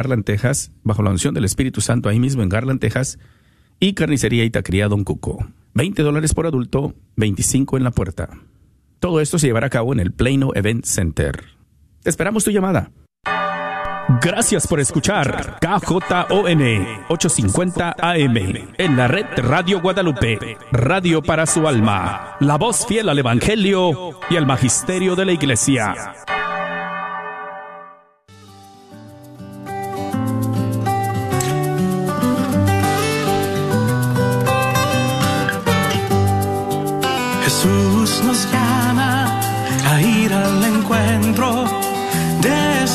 Garland, Texas, bajo la unción del Espíritu Santo ahí mismo en Garland, Texas, y Carnicería y Taquería Don Cuco. 20 dólares por adulto, 25 en la puerta. Todo esto se llevará a cabo en el Plano Event Center. Te esperamos tu llamada. Gracias por escuchar KJON 850 AM en la red Radio Guadalupe, radio para su alma, la voz fiel al Evangelio y al Magisterio de la Iglesia.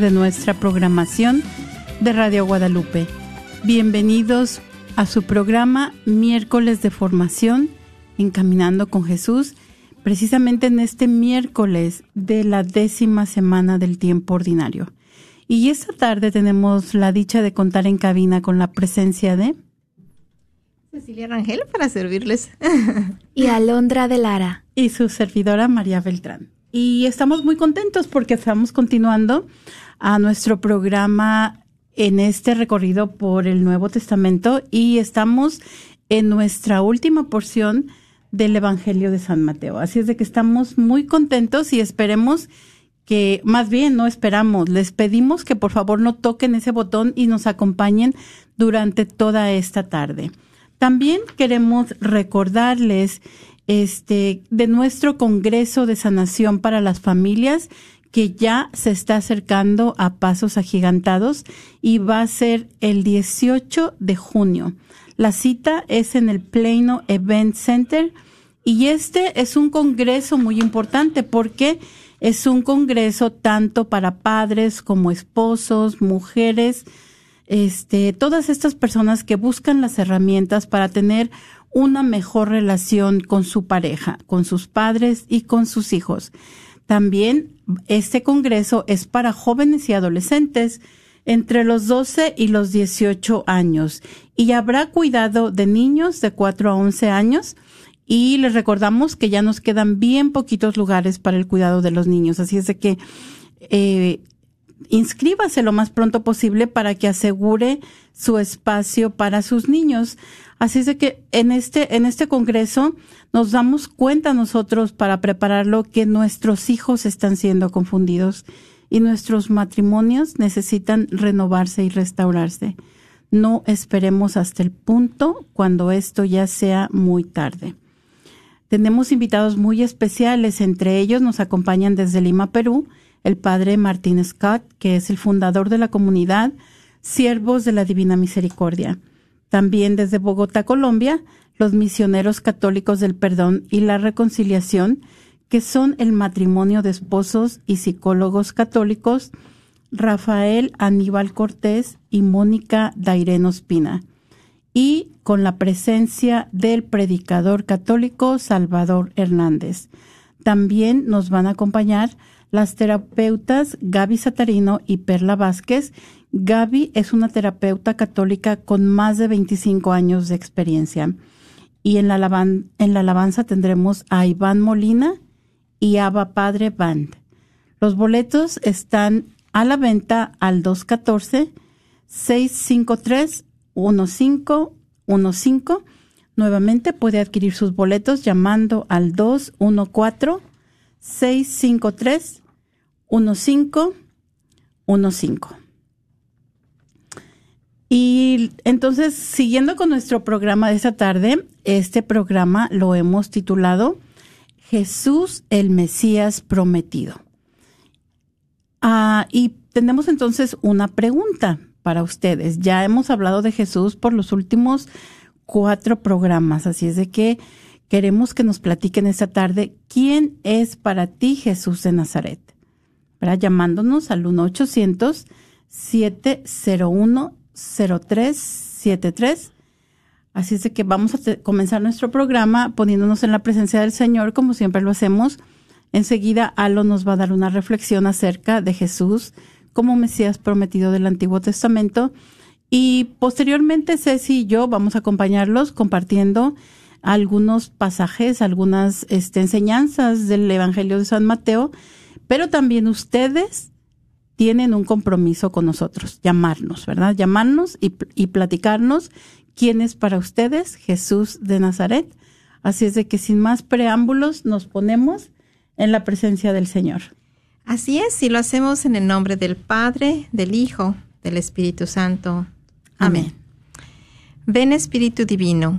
de nuestra programación de Radio Guadalupe. Bienvenidos a su programa Miércoles de Formación, Encaminando con Jesús, precisamente en este miércoles de la décima semana del tiempo ordinario. Y esta tarde tenemos la dicha de contar en cabina con la presencia de... Cecilia Rangel para servirles. y Alondra de Lara. y su servidora María Beltrán. Y estamos muy contentos porque estamos continuando a nuestro programa en este recorrido por el Nuevo Testamento y estamos en nuestra última porción del Evangelio de San Mateo. Así es de que estamos muy contentos y esperemos que, más bien no esperamos, les pedimos que por favor no toquen ese botón y nos acompañen durante toda esta tarde. También queremos recordarles este de nuestro Congreso de Sanación para las Familias que ya se está acercando a pasos agigantados y va a ser el 18 de junio. La cita es en el Plano Event Center y este es un congreso muy importante porque es un congreso tanto para padres como esposos, mujeres, este, todas estas personas que buscan las herramientas para tener una mejor relación con su pareja, con sus padres y con sus hijos. También este congreso es para jóvenes y adolescentes entre los 12 y los 18 años. Y habrá cuidado de niños de 4 a 11 años. Y les recordamos que ya nos quedan bien poquitos lugares para el cuidado de los niños, así es de que eh, inscríbase lo más pronto posible para que asegure su espacio para sus niños. Así es de que en este, en este congreso nos damos cuenta nosotros para prepararlo que nuestros hijos están siendo confundidos y nuestros matrimonios necesitan renovarse y restaurarse. No esperemos hasta el punto cuando esto ya sea muy tarde. Tenemos invitados muy especiales, entre ellos nos acompañan desde Lima, Perú, el padre Martín Scott, que es el fundador de la comunidad Siervos de la Divina Misericordia. También desde Bogotá, Colombia, los misioneros católicos del perdón y la reconciliación, que son el matrimonio de esposos y psicólogos católicos Rafael Aníbal Cortés y Mónica Daireno Espina. Y con la presencia del predicador católico Salvador Hernández. También nos van a acompañar las terapeutas Gaby Satarino y Perla Vázquez. Gaby es una terapeuta católica con más de 25 años de experiencia. Y en la, alabanza tendremos a Iván Molina y Abba Padre Band. Los boletos están a la venta al 214-653-1515. Nuevamente puede adquirir sus boletos llamando al 214-653-1515. Y entonces, siguiendo con nuestro programa de esta tarde, este programa lo hemos titulado Jesús el Mesías prometido. Ah, y tenemos entonces una pregunta para ustedes. Ya hemos hablado de Jesús por los últimos cuatro programas, así es de que queremos que nos platiquen esta tarde quién es para ti Jesús de Nazaret. Llamándonos al 1-800-701-0373. Así es de que vamos a comenzar nuestro programa poniéndonos en la presencia del Señor, como siempre lo hacemos. Enseguida, Alo nos va a dar una reflexión acerca de Jesús como Mesías prometido del Antiguo Testamento. Y posteriormente, Ceci y yo vamos a acompañarlos compartiendo algunos pasajes, algunas este, enseñanzas del Evangelio de San Mateo, pero también ustedes tienen un compromiso con nosotros, llamarnos, ¿verdad? Llamarnos y, y platicarnos quién es para ustedes Jesús de Nazaret. Así es de que sin más preámbulos nos ponemos en la presencia del Señor. Así es, y lo hacemos en el nombre del Padre, del Hijo, del Espíritu Santo. Amén. Ven Espíritu Divino,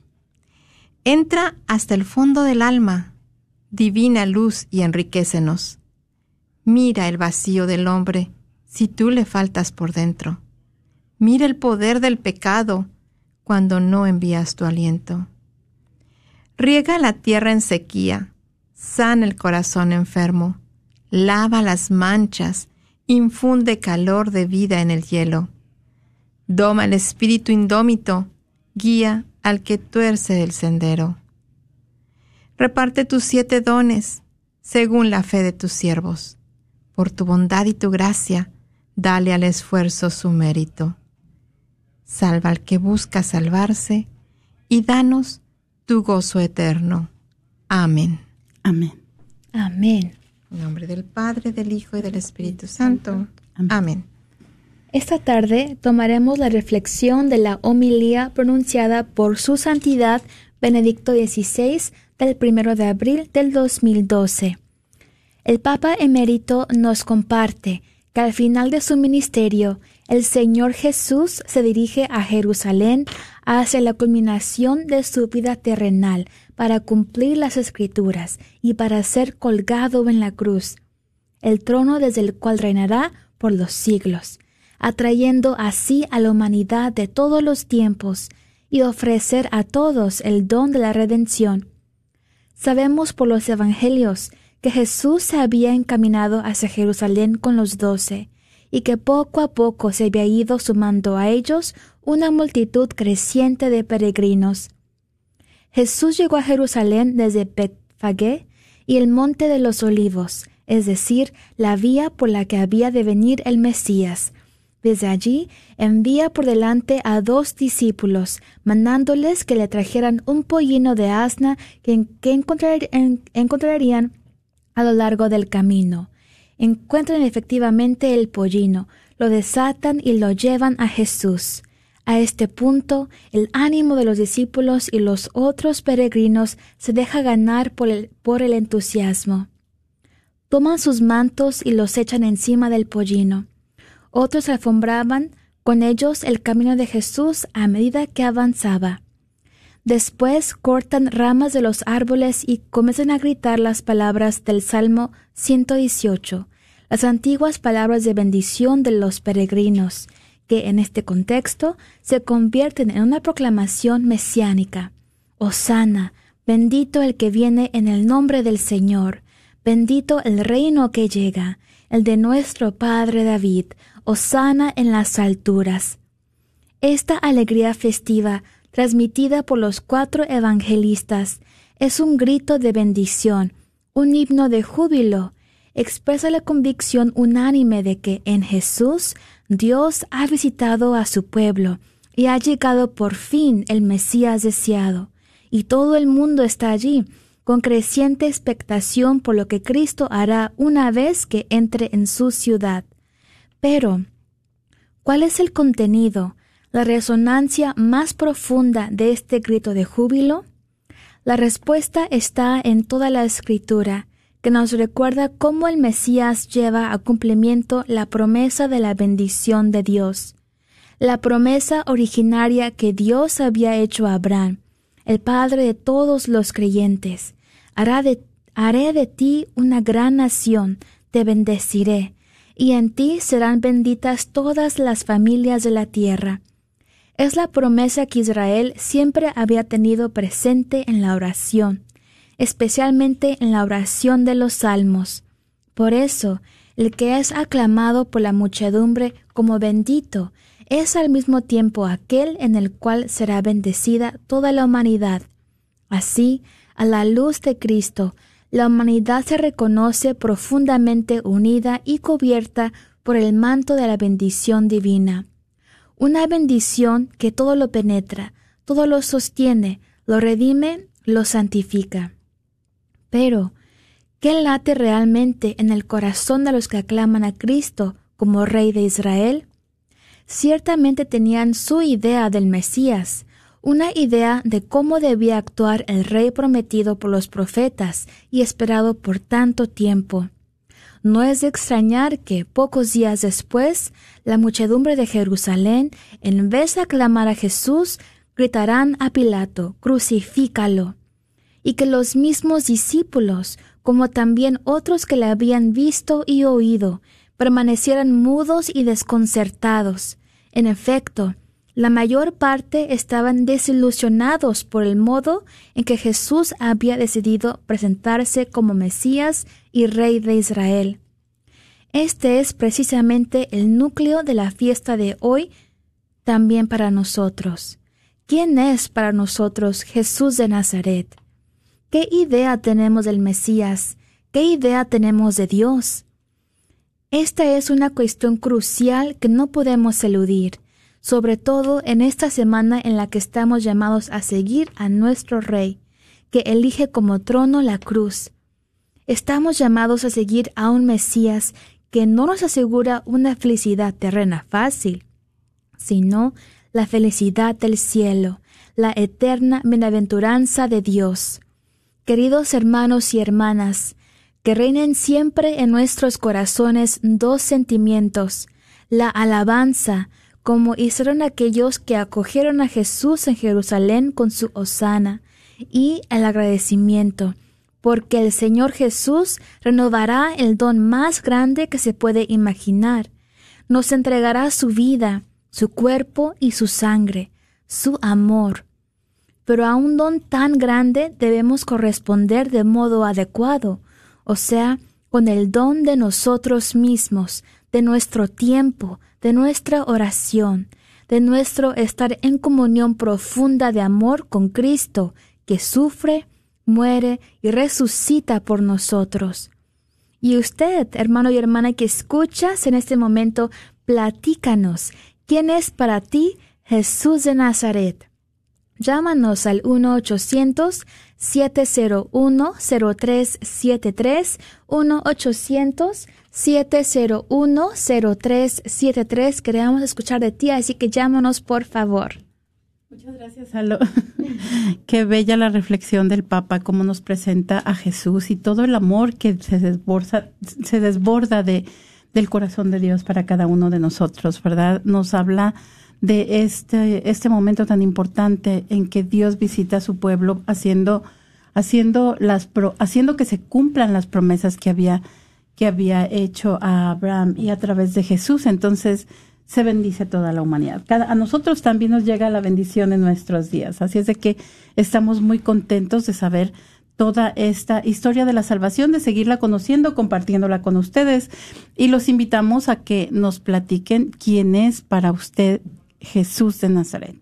Entra hasta el fondo del alma, divina luz y enriquecenos. Mira el vacío del hombre si tú le faltas por dentro. Mira el poder del pecado cuando no envías tu aliento. Riega la tierra en sequía, sana el corazón enfermo, lava las manchas, infunde calor de vida en el hielo. Doma el espíritu indómito, guía al que tuerce el sendero. Reparte tus siete dones, según la fe de tus siervos. Por tu bondad y tu gracia, dale al esfuerzo su mérito. Salva al que busca salvarse, y danos tu gozo eterno. Amén. Amén. Amén. En nombre del Padre, del Hijo y del Espíritu Santo. Amén. Amén. Esta tarde tomaremos la reflexión de la homilía pronunciada por Su Santidad Benedicto XVI del 1 de abril del 2012. El Papa emérito nos comparte que al final de su ministerio, el Señor Jesús se dirige a Jerusalén hacia la culminación de su vida terrenal para cumplir las escrituras y para ser colgado en la cruz, el trono desde el cual reinará por los siglos, atrayendo así a la humanidad de todos los tiempos y ofrecer a todos el don de la redención. Sabemos por los evangelios que Jesús se había encaminado hacia Jerusalén con los doce, y que poco a poco se había ido sumando a ellos una multitud creciente de peregrinos. Jesús llegó a Jerusalén desde Betfagé y el monte de los olivos, es decir, la vía por la que había de venir el Mesías. Desde allí envía por delante a dos discípulos, mandándoles que le trajeran un pollino de asna que, que encontrar- en- encontrarían a lo largo del camino. Encuentran efectivamente el pollino, lo desatan y lo llevan a Jesús. A este punto, el ánimo de los discípulos y los otros peregrinos se deja ganar por el, por el entusiasmo. Toman sus mantos y los echan encima del pollino. Otros alfombraban con ellos el camino de Jesús a medida que avanzaba. Después cortan ramas de los árboles y comienzan a gritar las palabras del Salmo 118, las antiguas palabras de bendición de los peregrinos, que en este contexto se convierten en una proclamación mesiánica. Osana, bendito el que viene en el nombre del Señor, Bendito el reino que llega, el de nuestro Padre David, Osana en las alturas. Esta alegría festiva, transmitida por los cuatro evangelistas, es un grito de bendición, un himno de júbilo, expresa la convicción unánime de que en Jesús Dios ha visitado a su pueblo y ha llegado por fin el Mesías deseado, y todo el mundo está allí, con creciente expectación por lo que Cristo hará una vez que entre en su ciudad. Pero, ¿cuál es el contenido, la resonancia más profunda de este grito de júbilo? La respuesta está en toda la escritura, que nos recuerda cómo el Mesías lleva a cumplimiento la promesa de la bendición de Dios, la promesa originaria que Dios había hecho a Abraham, el padre de todos los creyentes. haré de ti una gran nación, te bendeciré, y en ti serán benditas todas las familias de la tierra. Es la promesa que Israel siempre había tenido presente en la oración especialmente en la oración de los salmos. Por eso, el que es aclamado por la muchedumbre como bendito es al mismo tiempo aquel en el cual será bendecida toda la humanidad. Así, a la luz de Cristo, la humanidad se reconoce profundamente unida y cubierta por el manto de la bendición divina. Una bendición que todo lo penetra, todo lo sostiene, lo redime, lo santifica. Pero, ¿qué late realmente en el corazón de los que aclaman a Cristo como Rey de Israel? Ciertamente tenían su idea del Mesías, una idea de cómo debía actuar el Rey prometido por los profetas y esperado por tanto tiempo. No es de extrañar que, pocos días después, la muchedumbre de Jerusalén, en vez de aclamar a Jesús, gritarán a Pilato, crucifícalo y que los mismos discípulos, como también otros que le habían visto y oído, permanecieran mudos y desconcertados. En efecto, la mayor parte estaban desilusionados por el modo en que Jesús había decidido presentarse como Mesías y Rey de Israel. Este es precisamente el núcleo de la fiesta de hoy también para nosotros. ¿Quién es para nosotros Jesús de Nazaret? ¿Qué idea tenemos del Mesías? ¿Qué idea tenemos de Dios? Esta es una cuestión crucial que no podemos eludir, sobre todo en esta semana en la que estamos llamados a seguir a nuestro Rey, que elige como trono la cruz. Estamos llamados a seguir a un Mesías que no nos asegura una felicidad terrena fácil, sino la felicidad del cielo, la eterna bienaventuranza de Dios. Queridos hermanos y hermanas, que reinen siempre en nuestros corazones dos sentimientos, la alabanza, como hicieron aquellos que acogieron a Jesús en Jerusalén con su osana, y el agradecimiento, porque el Señor Jesús renovará el don más grande que se puede imaginar, nos entregará su vida, su cuerpo y su sangre, su amor, pero a un don tan grande debemos corresponder de modo adecuado, o sea, con el don de nosotros mismos, de nuestro tiempo, de nuestra oración, de nuestro estar en comunión profunda de amor con Cristo, que sufre, muere y resucita por nosotros. Y usted, hermano y hermana que escuchas en este momento, platícanos, ¿quién es para ti Jesús de Nazaret? Llámanos al 1-800-701-0373, 1-800-701-0373. Queremos escuchar de ti, así que llámanos por favor. Muchas gracias, Alo. Qué bella la reflexión del Papa, cómo nos presenta a Jesús y todo el amor que se desborda, se desborda de, del corazón de Dios para cada uno de nosotros, ¿verdad? Nos habla de este, este momento tan importante en que Dios visita a su pueblo haciendo, haciendo, las haciendo que se cumplan las promesas que había, que había hecho a Abraham y a través de Jesús. Entonces se bendice toda la humanidad. A nosotros también nos llega la bendición en nuestros días. Así es de que estamos muy contentos de saber toda esta historia de la salvación, de seguirla conociendo, compartiéndola con ustedes. Y los invitamos a que nos platiquen quién es para usted Jesús de Nazaret.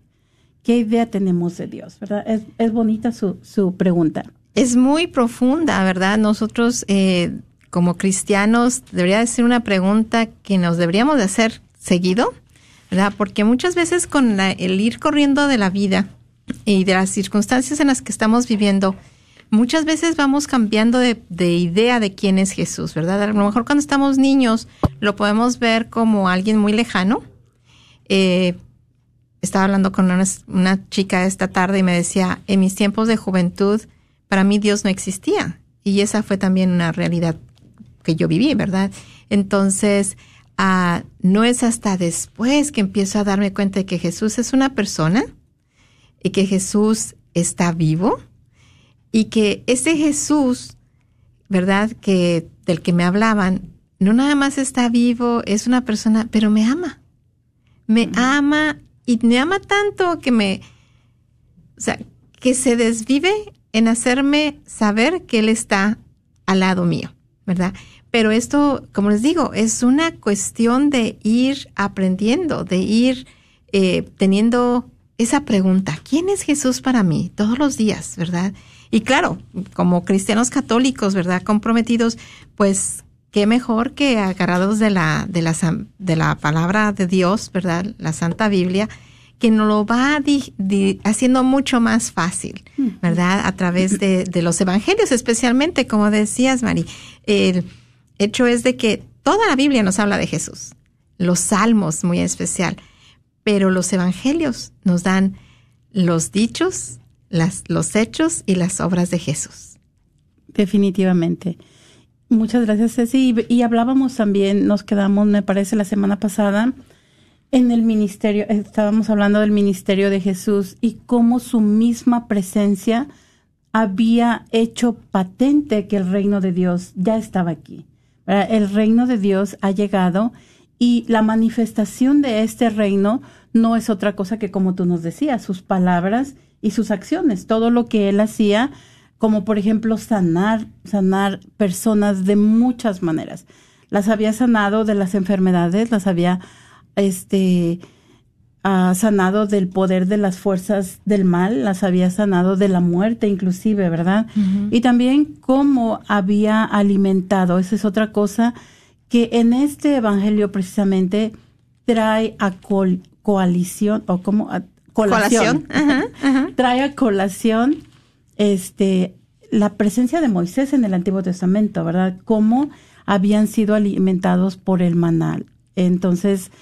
¿Qué idea tenemos de Dios? ¿Verdad? Es, es bonita su, su pregunta. Es muy profunda, ¿verdad? Nosotros eh, como cristianos debería ser una pregunta que nos deberíamos de hacer seguido, ¿verdad? Porque muchas veces con la- el ir corriendo de la vida y de las circunstancias en las que estamos viviendo, muchas veces vamos cambiando de, de idea de quién es Jesús, ¿verdad? A lo mejor cuando estamos niños lo podemos ver como alguien muy lejano. Eh, estaba hablando con una, una chica esta tarde y me decía, en mis tiempos de juventud, para mí Dios no existía. Y esa fue también una realidad que yo viví, ¿verdad? Entonces, ah, no es hasta después que empiezo a darme cuenta de que Jesús es una persona y que Jesús está vivo y que ese Jesús, ¿verdad? Que del que me hablaban, no nada más está vivo, es una persona, pero me ama. Me ama y me ama tanto que me, o sea, que se desvive en hacerme saber que Él está al lado mío, ¿verdad? Pero esto, como les digo, es una cuestión de ir aprendiendo, de ir eh, teniendo esa pregunta, ¿quién es Jesús para mí? Todos los días, ¿verdad? Y claro, como cristianos católicos, ¿verdad? Comprometidos, pues qué mejor que agarrados de la, de la, de la palabra de Dios, ¿verdad? La Santa Biblia, que nos lo va di- di- haciendo mucho más fácil, ¿verdad? A través de, de los evangelios, especialmente, como decías, Mari. El hecho es de que toda la Biblia nos habla de Jesús, los salmos muy especial, pero los evangelios nos dan los dichos, las, los hechos y las obras de Jesús. Definitivamente. Muchas gracias, Ceci. Y, y hablábamos también, nos quedamos, me parece, la semana pasada en el ministerio, estábamos hablando del ministerio de Jesús y cómo su misma presencia había hecho patente que el reino de Dios ya estaba aquí. El reino de Dios ha llegado y la manifestación de este reino no es otra cosa que, como tú nos decías, sus palabras y sus acciones. Todo lo que él hacía, como por ejemplo sanar, sanar personas de muchas maneras. Las había sanado de las enfermedades, las había este ah, sanado del poder de las fuerzas del mal, las había sanado de la muerte inclusive, ¿verdad? Y también cómo había alimentado, esa es otra cosa que en este evangelio precisamente trae a col- coalición o como a- colación, Colación. Ajá, ajá. trae a colación este la presencia de Moisés en el Antiguo Testamento, ¿verdad? Cómo habían sido alimentados por el manal. Entonces,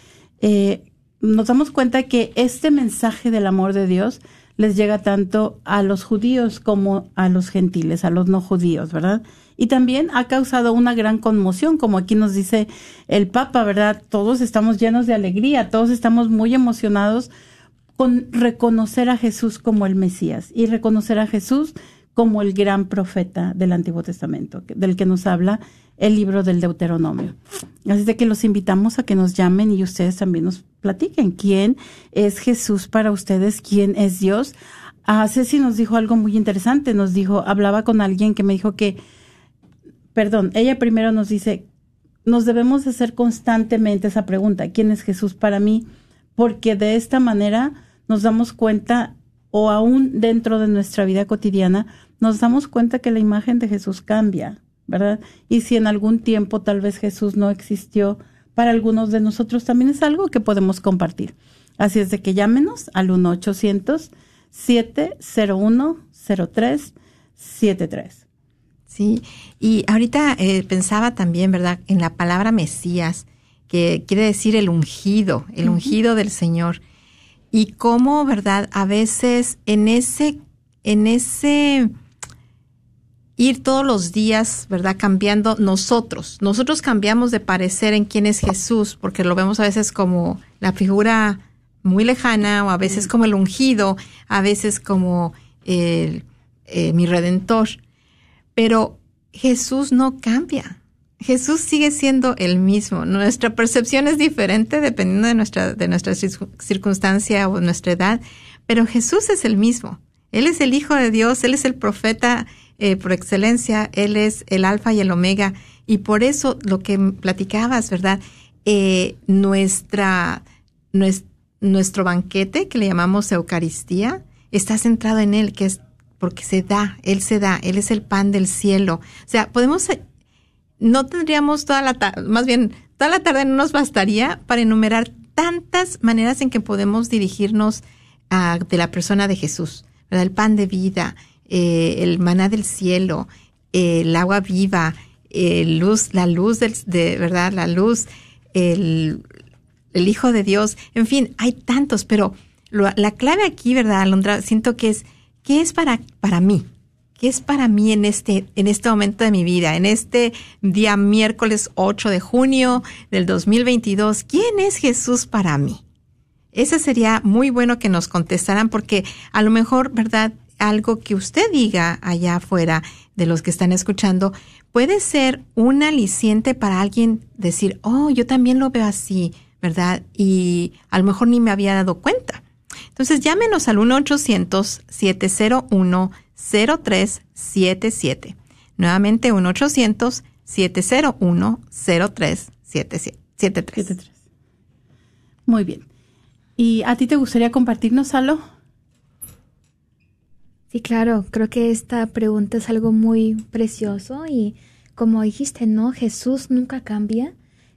eh, nos damos cuenta que este mensaje del amor de Dios les llega tanto a los judíos como a los gentiles, a los no judíos, ¿verdad? Y también ha causado una gran conmoción, como aquí nos dice el Papa, ¿verdad? Todos estamos llenos de alegría, todos estamos muy emocionados con reconocer a Jesús como el Mesías y reconocer a Jesús como el gran profeta del Antiguo Testamento, del que nos habla el libro del Deuteronomio. Así de que los invitamos a que nos llamen y ustedes también nos platiquen quién es Jesús para ustedes, quién es Dios. Ah, Ceci nos dijo algo muy interesante, nos dijo, hablaba con alguien que me dijo que, perdón, ella primero nos dice, nos debemos hacer constantemente esa pregunta, ¿quién es Jesús para mí? Porque de esta manera nos damos cuenta, o aún dentro de nuestra vida cotidiana, nos damos cuenta que la imagen de Jesús cambia, ¿verdad? Y si en algún tiempo tal vez Jesús no existió, para algunos de nosotros también es algo que podemos compartir. Así es de que llámenos al 1-800-701-0373. Sí, y ahorita eh, pensaba también, ¿verdad?, en la palabra Mesías, que quiere decir el ungido, el ungido del Señor. Y cómo, ¿verdad?, a veces en ese, en ese ir todos los días, ¿verdad?, cambiando nosotros. Nosotros cambiamos de parecer en quién es Jesús, porque lo vemos a veces como la figura muy lejana, o a veces como el ungido, a veces como el, eh, mi redentor. Pero Jesús no cambia. Jesús sigue siendo el mismo. Nuestra percepción es diferente dependiendo de nuestra, de nuestra circun- circunstancia o nuestra edad, pero Jesús es el mismo. Él es el Hijo de Dios, Él es el profeta eh, por excelencia, Él es el alfa y el omega. Y por eso lo que platicabas, ¿verdad? Eh, nuestra, nuestro banquete, que le llamamos Eucaristía, está centrado en Él, que es porque se da, Él se da, Él es el pan del cielo. O sea, podemos, no tendríamos toda la tarde, más bien, toda la tarde no nos bastaría para enumerar tantas maneras en que podemos dirigirnos a, de la persona de Jesús, ¿verdad? El pan de vida, eh, el maná del cielo, el agua viva, el luz, la luz de, ¿verdad? La luz, el, el Hijo de Dios, en fin, hay tantos, pero la clave aquí, ¿verdad, Alondra? Siento que es, ¿qué es para, para mí? ¿Qué es para mí en este, en este momento de mi vida? En este día miércoles 8 de junio del 2022, ¿quién es Jesús para mí? Ese sería muy bueno que nos contestaran porque a lo mejor, ¿verdad? Algo que usted diga allá afuera de los que están escuchando puede ser un aliciente para alguien decir, oh, yo también lo veo así, ¿verdad? Y a lo mejor ni me había dado cuenta. Entonces llámenos al 1-800-701-0377. Nuevamente 1-800-701-0373. Muy bien. ¿Y a ti te gustaría compartirnos algo? Sí, claro, creo que esta pregunta es algo muy precioso y como dijiste, ¿no? Jesús nunca cambia,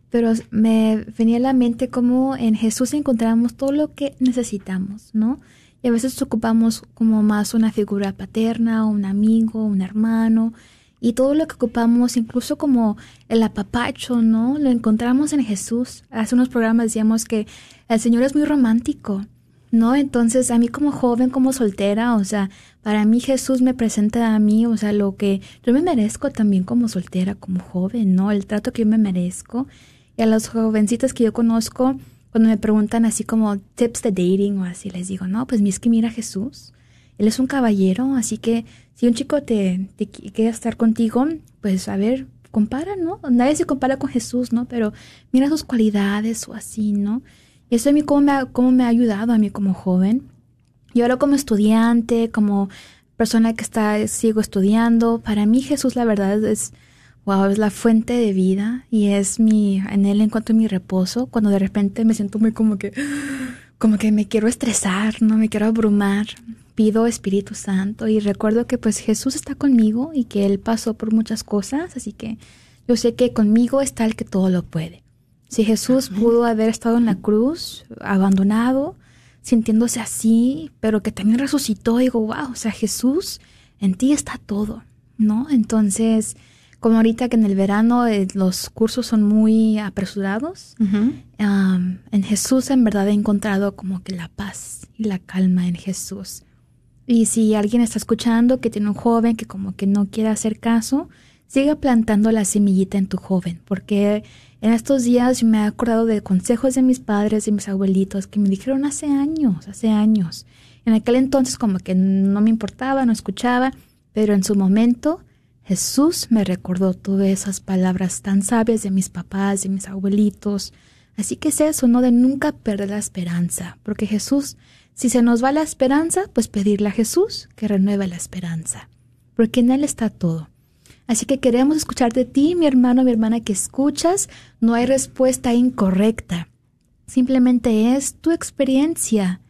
pero me venía a la mente como en Jesús encontramos todo lo que necesitamos, ¿no? Y a veces ocupamos como más una figura paterna, un amigo, un hermano, y todo lo que ocupamos, incluso como el apapacho, ¿no? Lo encontramos en Jesús. Hace unos programas decíamos que el Señor es muy romántico, ¿no? Entonces, a mí como joven, como soltera, o sea, para mí Jesús me presenta a mí, o sea, lo que yo me merezco también como soltera, como joven, ¿no? El trato que yo me merezco. Y a los jovencitos que yo conozco, cuando me preguntan así como tips de dating o así, les digo, no, pues es que mira Jesús. Él es un caballero, así que si un chico te, te quiere estar contigo, pues a ver, compara, ¿no? Nadie se compara con Jesús, ¿no? Pero mira sus cualidades o así, ¿no? Y eso a mí cómo me ha, cómo me ha ayudado a mí como joven. Y ahora como estudiante, como persona que está, sigo estudiando, para mí Jesús la verdad es, wow, es la fuente de vida y es mi, en él encuentro mi reposo cuando de repente me siento muy como que, como que me quiero estresar, no me quiero abrumar. Pido Espíritu Santo y recuerdo que pues Jesús está conmigo y que Él pasó por muchas cosas, así que yo sé que conmigo está el que todo lo puede. Si Jesús pudo haber estado en la cruz, abandonado, sintiéndose así, pero que también resucitó, digo, wow, o sea, Jesús, en ti está todo, ¿no? Entonces, como ahorita que en el verano eh, los cursos son muy apresurados, en Jesús en verdad he encontrado como que la paz y la calma en Jesús. Y si alguien está escuchando que tiene un joven que como que no quiere hacer caso, siga plantando la semillita en tu joven, porque en estos días me he acordado de consejos de mis padres y mis abuelitos que me dijeron hace años, hace años. En aquel entonces como que no me importaba, no escuchaba, pero en su momento Jesús me recordó todas esas palabras tan sabias de mis papás, de mis abuelitos. Así que es eso, ¿no? De nunca perder la esperanza, porque Jesús, si se nos va la esperanza, pues pedirle a Jesús que renueve la esperanza, porque en Él está todo. Así que queremos escuchar de ti, mi hermano, mi hermana, que escuchas. No hay respuesta incorrecta. Simplemente es tu experiencia.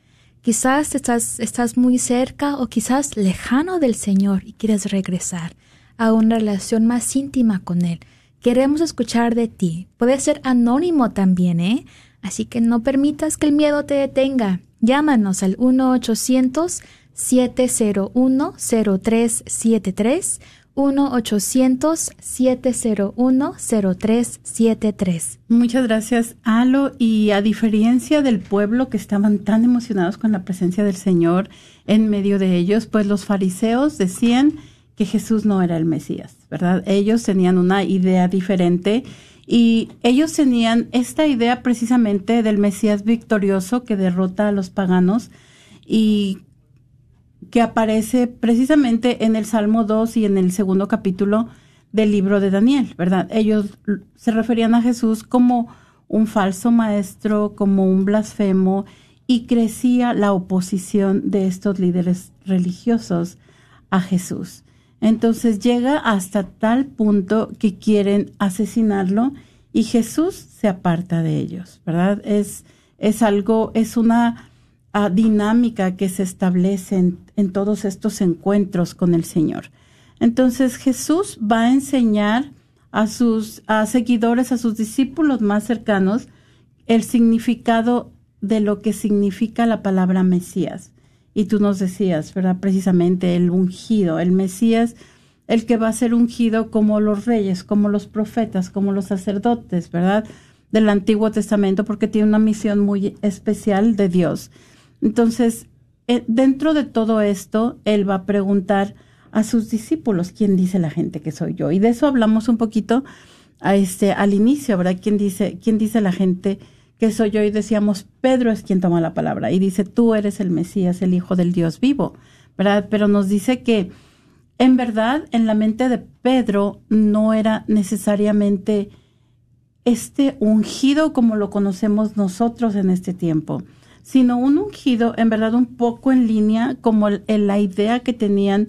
Quizás estás, estás muy cerca o quizás lejano del Señor y quieres regresar a una relación más íntima con Él. Queremos escuchar de ti. Puede ser anónimo también, ¿eh? Así que no permitas que el miedo te detenga. Llámanos al 1-800-701-0373 1-800-701-0373. Muchas gracias, Alo. Y a diferencia del pueblo que estaban tan emocionados con la presencia del Señor en medio de ellos, pues los fariseos decían que Jesús no era el Mesías, ¿verdad? Ellos tenían una idea diferente y ellos tenían esta idea precisamente del Mesías victorioso que derrota a los paganos y que aparece precisamente en el Salmo 2 y en el segundo capítulo del libro de Daniel, ¿verdad? Ellos se referían a Jesús como un falso maestro, como un blasfemo, y crecía la oposición de estos líderes religiosos a Jesús. Entonces llega hasta tal punto que quieren asesinarlo y Jesús se aparta de ellos, ¿verdad? Es, es algo, es una dinámica que se establece en, en todos estos encuentros con el Señor. Entonces Jesús va a enseñar a sus a seguidores, a sus discípulos más cercanos, el significado de lo que significa la palabra Mesías. Y tú nos decías, ¿verdad? Precisamente el ungido, el Mesías, el que va a ser ungido como los reyes, como los profetas, como los sacerdotes, ¿verdad? Del Antiguo Testamento, porque tiene una misión muy especial de Dios. Entonces, eh, dentro de todo esto, él va a preguntar a sus discípulos quién dice la gente que soy yo. Y de eso hablamos un poquito a este, al inicio, ¿verdad? ¿Quién dice, quién dice la gente que soy yo? Y decíamos, Pedro es quien toma la palabra y dice, tú eres el Mesías, el Hijo del Dios vivo, ¿verdad? Pero nos dice que en verdad en la mente de Pedro no era necesariamente este ungido como lo conocemos nosotros en este tiempo sino un ungido en verdad un poco en línea como la idea que tenían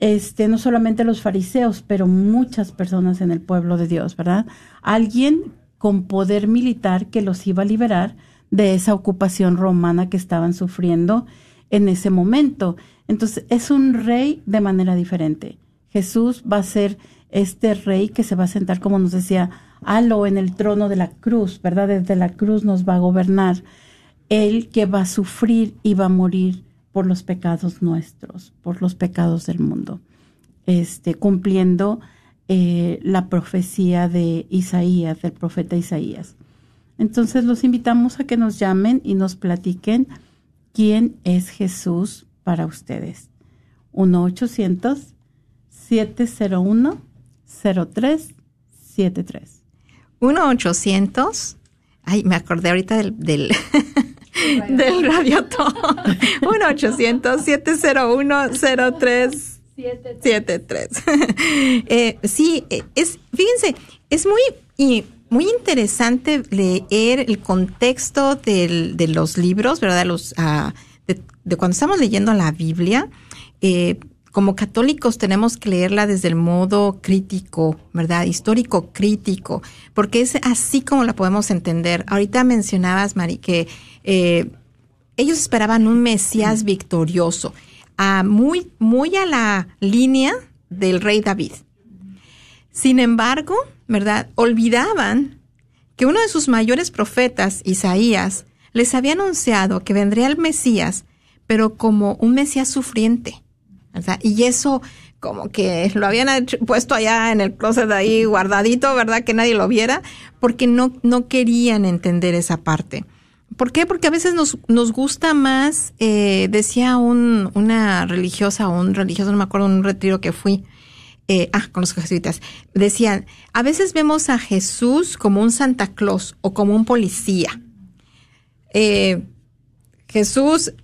este no solamente los fariseos, pero muchas personas en el pueblo de Dios, ¿verdad? Alguien con poder militar que los iba a liberar de esa ocupación romana que estaban sufriendo en ese momento. Entonces, es un rey de manera diferente. Jesús va a ser este rey que se va a sentar, como nos decía Alo, en el trono de la cruz, ¿verdad? Desde la cruz nos va a gobernar el que va a sufrir y va a morir por los pecados nuestros, por los pecados del mundo, este, cumpliendo eh, la profecía de Isaías, del profeta Isaías. Entonces los invitamos a que nos llamen y nos platiquen quién es Jesús para ustedes. 1-800-701-0373. 1-800. Ay, me acordé ahorita del, del del Radio 1-800-701-0373. eh, sí, eh, es, fíjense, es muy, y muy interesante leer el contexto del, de los libros, ¿verdad? Los, uh, de, de, cuando estamos leyendo la Biblia. Eh, como católicos tenemos que leerla desde el modo crítico, ¿verdad? Histórico crítico, porque es así como la podemos entender. Ahorita mencionabas, Mari, que eh, ellos esperaban un Mesías victorioso, muy, muy a la línea del rey David. Sin embargo, ¿verdad? Olvidaban que uno de sus mayores profetas, Isaías, les había anunciado que vendría el Mesías, pero como un Mesías sufriente. ¿verdad? Y eso como que lo habían puesto allá en el closet ahí guardadito, ¿verdad? Que nadie lo viera, porque no, no querían entender esa parte. ¿Por qué? Porque a veces nos, nos gusta más, eh, decía un, una religiosa o un religioso, no me acuerdo, un retiro que fui, eh, ah, con los jesuitas, decían, a veces vemos a Jesús como un Santa Claus o como un policía. Eh, Jesús,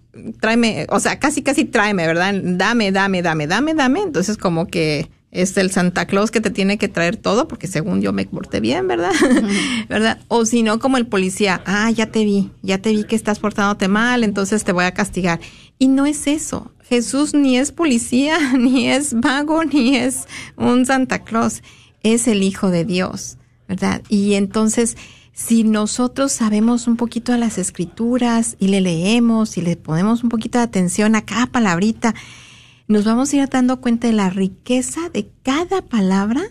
tráeme, o sea, casi, casi tráeme, ¿verdad? Dame, dame, dame, dame, dame. Entonces como que es el Santa Claus que te tiene que traer todo, porque según yo me porté bien, ¿verdad? ¿Verdad? O si no, como el policía, ah, ya te vi, ya te vi que estás portándote mal, entonces te voy a castigar. Y no es eso. Jesús ni es policía, ni es vago, ni es un Santa Claus. Es el Hijo de Dios, ¿verdad? Y entonces, si nosotros sabemos un poquito de las escrituras y le leemos y le ponemos un poquito de atención a cada palabrita, nos vamos a ir dando cuenta de la riqueza de cada palabra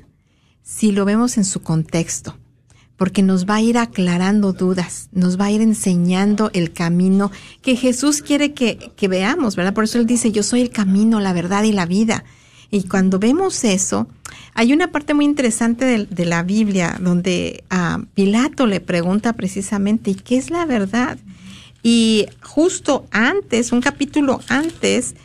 si lo vemos en su contexto, porque nos va a ir aclarando dudas, nos va a ir enseñando el camino que Jesús quiere que, que veamos, ¿verdad? Por eso Él dice, yo soy el camino, la verdad y la vida. Y cuando vemos eso, hay una parte muy interesante de, de la Biblia donde a Pilato le pregunta precisamente, ¿y qué es la verdad? Y justo antes, un capítulo antes,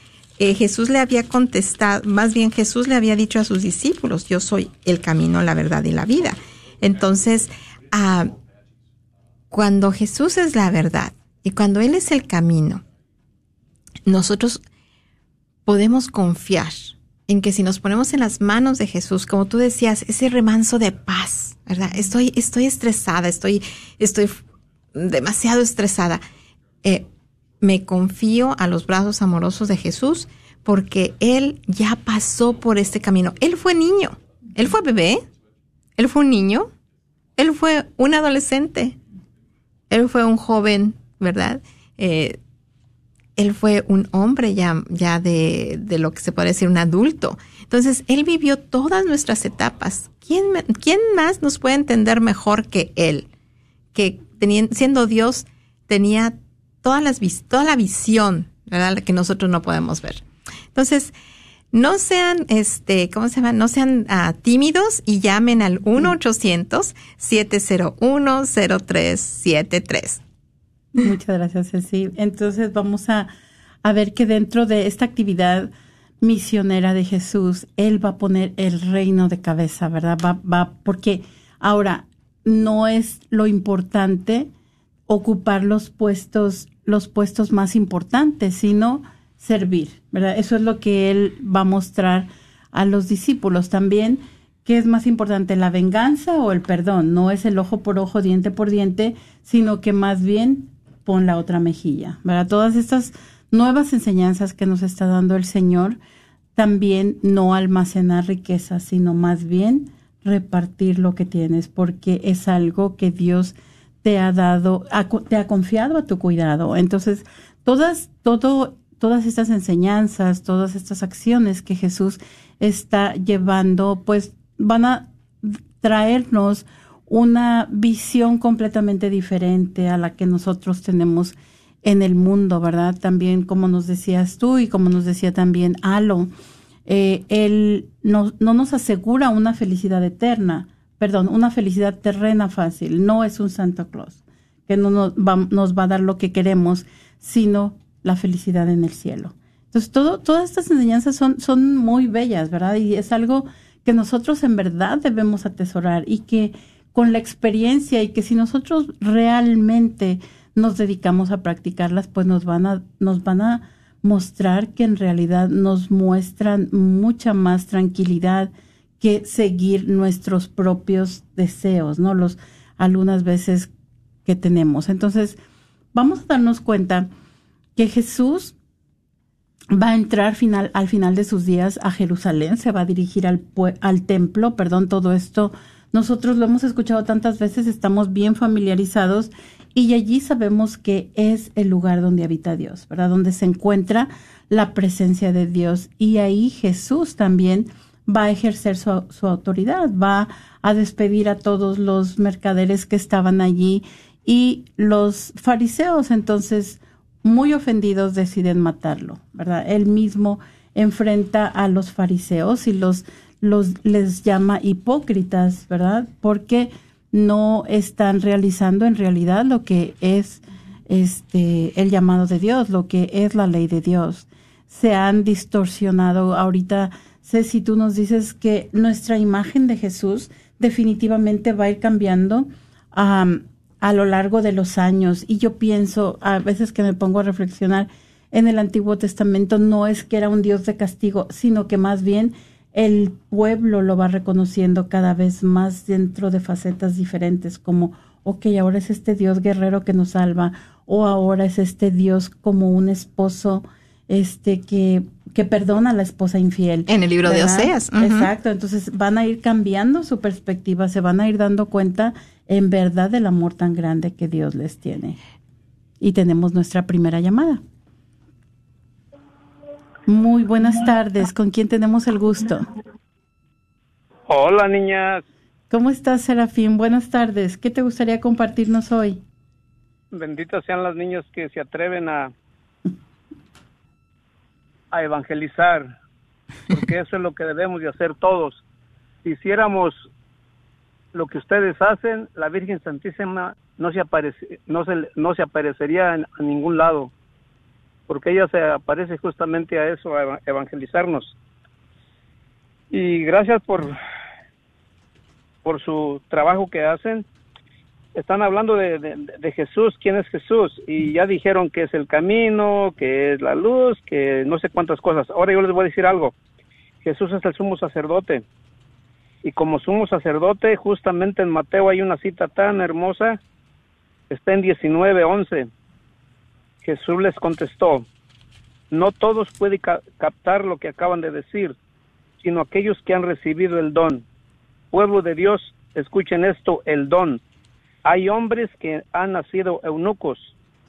eh, Jesús le había contestado, más bien Jesús le había dicho a sus discípulos, yo soy el camino, la verdad y la vida. Entonces, ah, cuando Jesús es la verdad y cuando Él es el camino, nosotros podemos confiar en que si nos ponemos en las manos de Jesús, como tú decías, ese remanso de paz, ¿verdad? Estoy, estoy estresada, estoy, estoy demasiado estresada. Eh, me confío a los brazos amorosos de Jesús porque él ya pasó por este camino. Él fue niño, él fue bebé, él fue un niño, él fue un adolescente, él fue un joven, ¿verdad? Eh, él fue un hombre ya, ya de, de, lo que se puede decir un adulto. Entonces, él vivió todas nuestras etapas. ¿Quién, quién más nos puede entender mejor que él? Que teniendo, siendo Dios, tenía toda la visión, ¿verdad? Que nosotros no podemos ver. Entonces, no sean, este, ¿cómo se llama? No sean uh, tímidos y llamen al 1-800-701-0373. Muchas gracias, Ceci. Entonces vamos a, a ver que dentro de esta actividad misionera de Jesús, Él va a poner el reino de cabeza, ¿verdad? Va, va, porque ahora no es lo importante ocupar los puestos, los puestos más importantes, sino servir, ¿verdad? Eso es lo que Él va a mostrar a los discípulos también. ¿Qué es más importante, la venganza o el perdón? No es el ojo por ojo, diente por diente, sino que más bien pon la otra mejilla, ¿verdad? Todas estas nuevas enseñanzas que nos está dando el Señor, también no almacenar riquezas, sino más bien repartir lo que tienes, porque es algo que Dios te ha dado, te ha confiado a tu cuidado. Entonces, todas, todo, todas estas enseñanzas, todas estas acciones que Jesús está llevando, pues van a traernos una visión completamente diferente a la que nosotros tenemos en el mundo, ¿verdad? También como nos decías tú y como nos decía también Alo, eh, él no, no nos asegura una felicidad eterna, perdón, una felicidad terrena fácil, no es un Santa Claus, que no nos va, nos va a dar lo que queremos, sino la felicidad en el cielo. Entonces, todo, todas estas enseñanzas son, son muy bellas, ¿verdad? Y es algo que nosotros en verdad debemos atesorar y que con la experiencia y que si nosotros realmente nos dedicamos a practicarlas, pues nos van a, nos van a mostrar que en realidad nos muestran mucha más tranquilidad que seguir nuestros propios deseos, ¿no? Los algunas veces que tenemos. Entonces, vamos a darnos cuenta que Jesús va a entrar al final de sus días a Jerusalén, se va a dirigir al, al templo, perdón, todo esto nosotros lo hemos escuchado tantas veces, estamos bien familiarizados y allí sabemos que es el lugar donde habita Dios, ¿verdad? Donde se encuentra la presencia de Dios y ahí Jesús también va a ejercer su, su, autoridad, va a despedir a todos los mercaderes que estaban allí y los fariseos entonces muy ofendidos deciden matarlo, ¿verdad? Él mismo enfrenta a los fariseos y los los les llama hipócritas, ¿verdad? Porque no están realizando en realidad lo que es este el llamado de Dios, lo que es la ley de Dios. Se han distorsionado ahorita si tú nos dices que nuestra imagen de Jesús definitivamente va a ir cambiando a lo largo de los años. Y yo pienso, a veces que me pongo a reflexionar, en el Antiguo Testamento no es que era un Dios de castigo, sino que más bien el pueblo lo va reconociendo cada vez más dentro de facetas diferentes, como, ok, ahora es este Dios guerrero que nos salva, o ahora es este Dios como un esposo este que, que perdona a la esposa infiel. En el libro de Oseas. Exacto, entonces van a ir cambiando su perspectiva, se van a ir dando cuenta en verdad del amor tan grande que Dios les tiene. Y tenemos nuestra primera llamada. Muy buenas tardes. ¿Con quién tenemos el gusto? Hola, niñas. ¿Cómo estás, Serafín? Buenas tardes. ¿Qué te gustaría compartirnos hoy? Benditas sean las niñas que se atreven a, a evangelizar, porque eso es lo que debemos de hacer todos. Si hiciéramos lo que ustedes hacen, la Virgen Santísima no se, aparece, no se, no se aparecería en, a ningún lado porque ella se aparece justamente a eso, a evangelizarnos. Y gracias por, por su trabajo que hacen. Están hablando de, de, Jesús, quién es Jesús, y ya dijeron que es el camino, que es la luz, que no sé cuántas cosas. Ahora yo les voy a decir algo. Jesús es el sumo sacerdote. Y como sumo sacerdote, justamente en Mateo hay una cita tan hermosa, está en 19.11 Jesús les contestó, No todos pueden ca- captar lo que acaban de decir, sino aquellos que han recibido el don. Pueblo de Dios, escuchen esto, el don. Hay hombres que han nacido eunucos,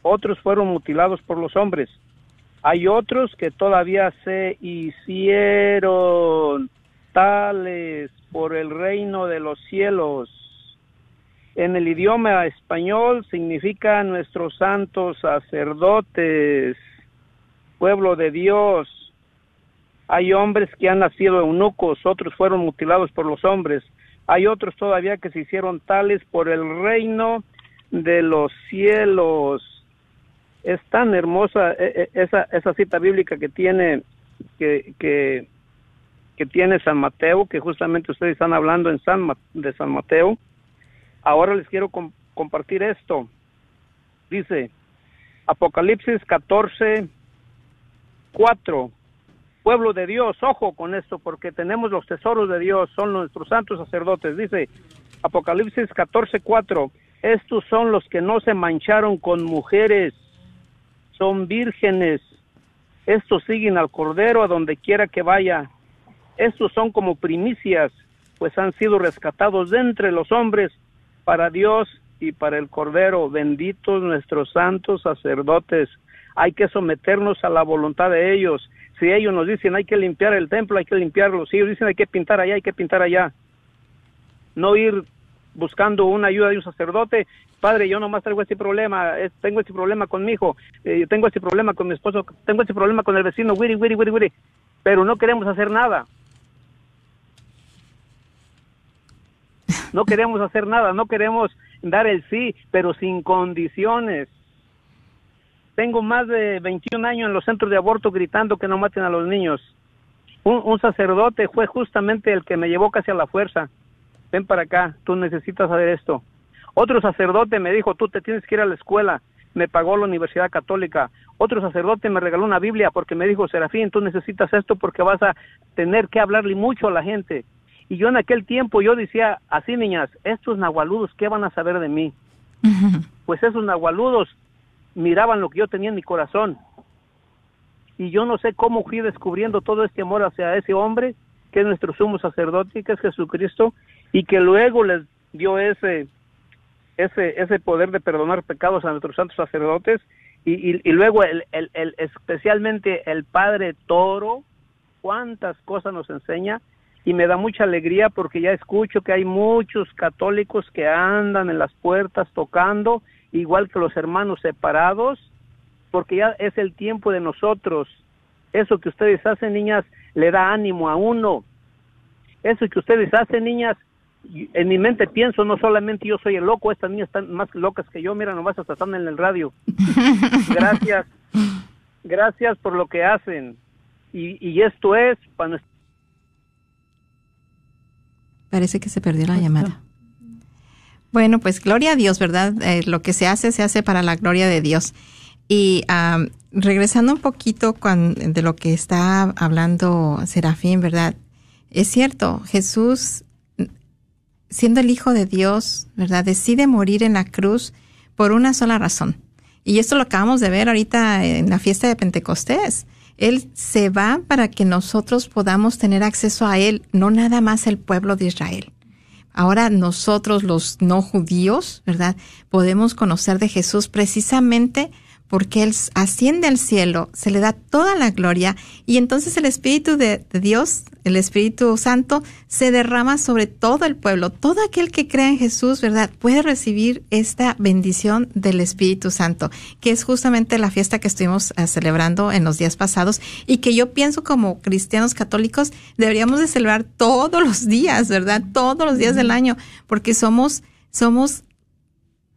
otros fueron mutilados por los hombres. Hay otros que todavía se hicieron tales por el reino de los cielos. En el idioma español significa nuestros santos sacerdotes, pueblo de Dios. Hay hombres que han nacido eunucos, otros fueron mutilados por los hombres. Hay otros todavía que se hicieron tales por el reino de los cielos. Es tan hermosa eh, eh, esa, esa cita bíblica que tiene que, que, tiene San Mateo, que justamente ustedes están hablando en San, de San Mateo. Ahora les quiero com- compartir esto. Dice Apocalipsis 14, 4. Pueblo de Dios, ojo con esto, porque tenemos los tesoros de Dios, son nuestros santos sacerdotes. Dice Apocalipsis 14, 4. Estos son los que no se mancharon con mujeres, son vírgenes. Estos siguen al Cordero a donde quiera que vaya. Estos son como primicias, pues han sido rescatados de entre los hombres para Dios y para el Cordero. Benditos nuestros santos sacerdotes. Hay que someternos a la voluntad de ellos. Si ellos nos dicen hay que limpiar el templo, hay que limpiarlo. Si ellos dicen hay que pintar allá, hay que pintar allá. No ir buscando una ayuda de un sacerdote. Padre, yo nomás traigo este problema, tengo este problema con mi hijo, eh, tengo este problema con mi esposo, tengo este problema con el vecino, wiri, wiri, wiri, wiri. Pero no queremos hacer nada. No queremos hacer nada, no queremos dar el sí, pero sin condiciones. Tengo más de 21 años en los centros de aborto gritando que no maten a los niños. Un, un sacerdote fue justamente el que me llevó casi a la fuerza. Ven para acá, tú necesitas saber esto. Otro sacerdote me dijo, tú te tienes que ir a la escuela. Me pagó la Universidad Católica. Otro sacerdote me regaló una Biblia porque me dijo, Serafín, tú necesitas esto porque vas a tener que hablarle mucho a la gente. Y yo en aquel tiempo yo decía, así niñas, estos nahualudos, ¿qué van a saber de mí? Pues esos nahualudos miraban lo que yo tenía en mi corazón. Y yo no sé cómo fui descubriendo todo este amor hacia ese hombre, que es nuestro sumo sacerdote, que es Jesucristo, y que luego les dio ese, ese, ese poder de perdonar pecados a nuestros santos sacerdotes, y, y, luego el, el, el, especialmente el Padre Toro, cuántas cosas nos enseña, y me da mucha alegría porque ya escucho que hay muchos católicos que andan en las puertas tocando, igual que los hermanos separados, porque ya es el tiempo de nosotros. Eso que ustedes hacen, niñas, le da ánimo a uno. Eso que ustedes hacen, niñas, en mi mente pienso, no solamente yo soy el loco, estas niñas están más locas que yo, mira, nomás hasta están en el radio. Gracias, gracias por lo que hacen. Y, y esto es para nuestra Parece que se perdió la llamada. Bueno, pues gloria a Dios, ¿verdad? Eh, lo que se hace, se hace para la gloria de Dios. Y um, regresando un poquito de lo que está hablando Serafín, ¿verdad? Es cierto, Jesús, siendo el Hijo de Dios, ¿verdad? Decide morir en la cruz por una sola razón. Y esto lo acabamos de ver ahorita en la fiesta de Pentecostés. Él se va para que nosotros podamos tener acceso a Él, no nada más el pueblo de Israel. Ahora nosotros los no judíos, ¿verdad? Podemos conocer de Jesús precisamente porque Él asciende al cielo, se le da toda la gloria y entonces el Espíritu de, de, Dios, el Espíritu Santo, se derrama sobre todo el pueblo. Todo aquel que cree en Jesús, ¿verdad? Puede recibir esta bendición del Espíritu Santo, que es justamente la fiesta que estuvimos uh, celebrando en los días pasados y que yo pienso como cristianos católicos deberíamos de celebrar todos los días, ¿verdad? Todos los días del año, porque somos, somos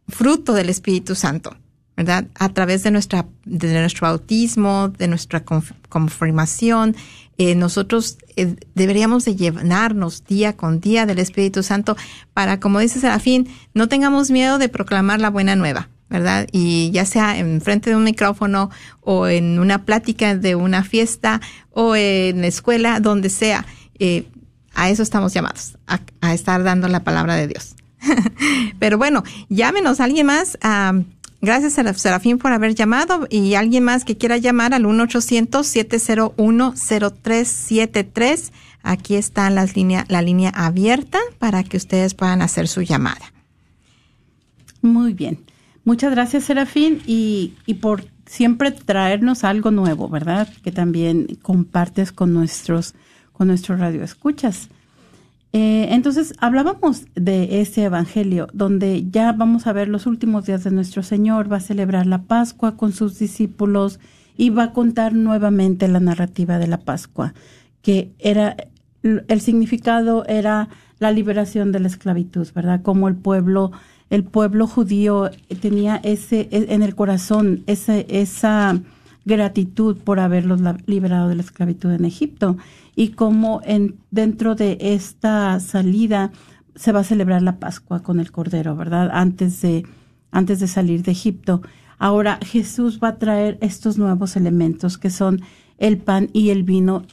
fruto del Espíritu Santo. ¿Verdad? A través de nuestra, de nuestro bautismo, de nuestra confirmación, eh, nosotros eh, deberíamos de llenarnos día con día del Espíritu Santo para, como dice Serafín, no tengamos miedo de proclamar la buena nueva, ¿verdad? Y ya sea en frente de un micrófono o en una plática de una fiesta o en la escuela, donde sea, eh, a eso estamos llamados, a, a, estar dando la palabra de Dios. Pero bueno, llámenos a alguien más. Um, Gracias, Seraf- Serafín, por haber llamado y alguien más que quiera llamar al 1-800-701-0373. Aquí está las línea, la línea abierta para que ustedes puedan hacer su llamada. Muy bien. Muchas gracias, Serafín, y, y por siempre traernos algo nuevo, ¿verdad? Que también compartes con nuestros, con nuestros radioescuchas. Eh, entonces, hablábamos de ese evangelio, donde ya vamos a ver los últimos días de nuestro Señor, va a celebrar la Pascua con sus discípulos y va a contar nuevamente la narrativa de la Pascua, que era, el significado era la liberación de la esclavitud, ¿verdad? Como el pueblo, el pueblo judío tenía ese, en el corazón, ese, esa gratitud por haberlos liberado de la esclavitud en Egipto y como en, dentro de esta salida se va a celebrar la Pascua con el Cordero, ¿verdad? Antes de, antes de salir de Egipto. Ahora Jesús va a traer estos nuevos elementos que son el pan y el vino.